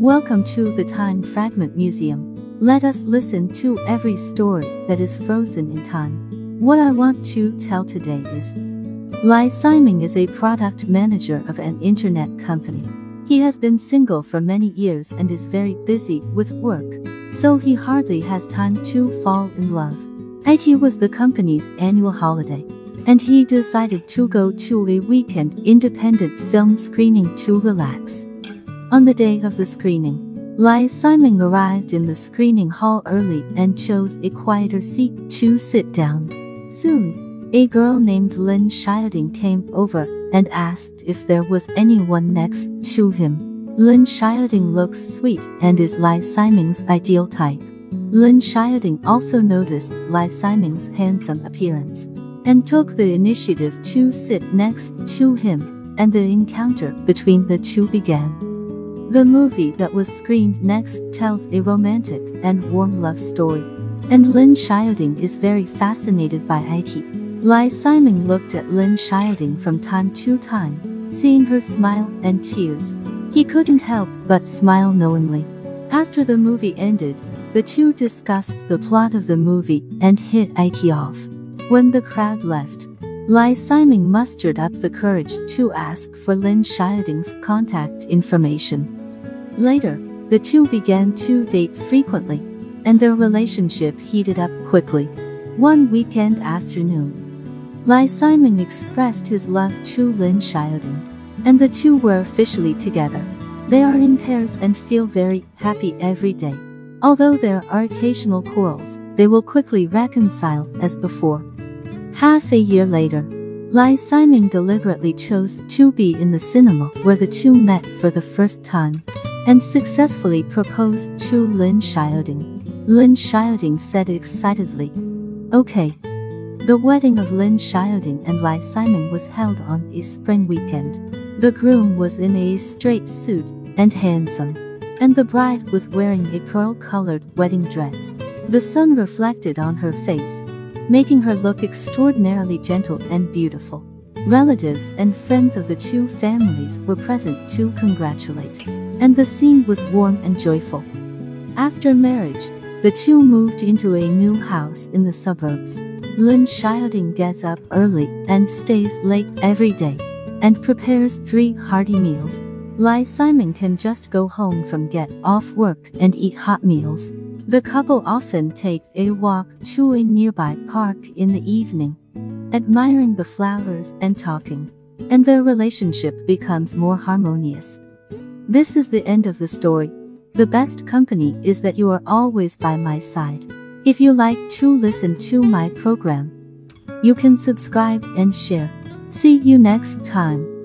Welcome to the Time Fragment Museum. Let us listen to every story that is frozen in time. What I want to tell today is Lai Siming is a product manager of an internet company. He has been single for many years and is very busy with work, so he hardly has time to fall in love. IT was the company's annual holiday, and he decided to go to a weekend independent film screening to relax. On the day of the screening, Lai Siming arrived in the screening hall early and chose a quieter seat to sit down. Soon, a girl named Lin Xiaoding came over and asked if there was anyone next to him. Lin Xiaoding looks sweet and is Lai Siming's ideal type. Lin Xiaoding also noticed Lai Siming's handsome appearance and took the initiative to sit next to him, and the encounter between the two began. The movie that was screened next tells a romantic and warm love story, and Lin Xiaoding is very fascinated by IT. Lai Siming looked at Lin Xiaoding from time to time, seeing her smile and tears. He couldn't help but smile knowingly. After the movie ended, the two discussed the plot of the movie and hit IT off. When the crowd left, Lai Siming mustered up the courage to ask for Lin Xiaoding's contact information. Later, the two began to date frequently, and their relationship heated up quickly. One weekend afternoon, Lai Siming expressed his love to Lin Xiaoding, and the two were officially together. They are in pairs and feel very happy every day. Although there are occasional quarrels, they will quickly reconcile as before. Half a year later, Lai Siming deliberately chose to be in the cinema where the two met for the first time and successfully proposed to Lin Xiaoding. Lin Xiaoding said excitedly, Okay. The wedding of Lin Xiaoding and Lai Siming was held on a spring weekend. The groom was in a straight suit and handsome, and the bride was wearing a pearl-colored wedding dress. The sun reflected on her face, making her look extraordinarily gentle and beautiful. Relatives and friends of the two families were present to congratulate, and the scene was warm and joyful. After marriage, the two moved into a new house in the suburbs. Lin Xiaoding gets up early and stays late every day, and prepares three hearty meals. Lai Siming can just go home from get off work and eat hot meals. The couple often take a walk to a nearby park in the evening, admiring the flowers and talking, and their relationship becomes more harmonious. This is the end of the story. The best company is that you are always by my side. If you like to listen to my program, you can subscribe and share. See you next time.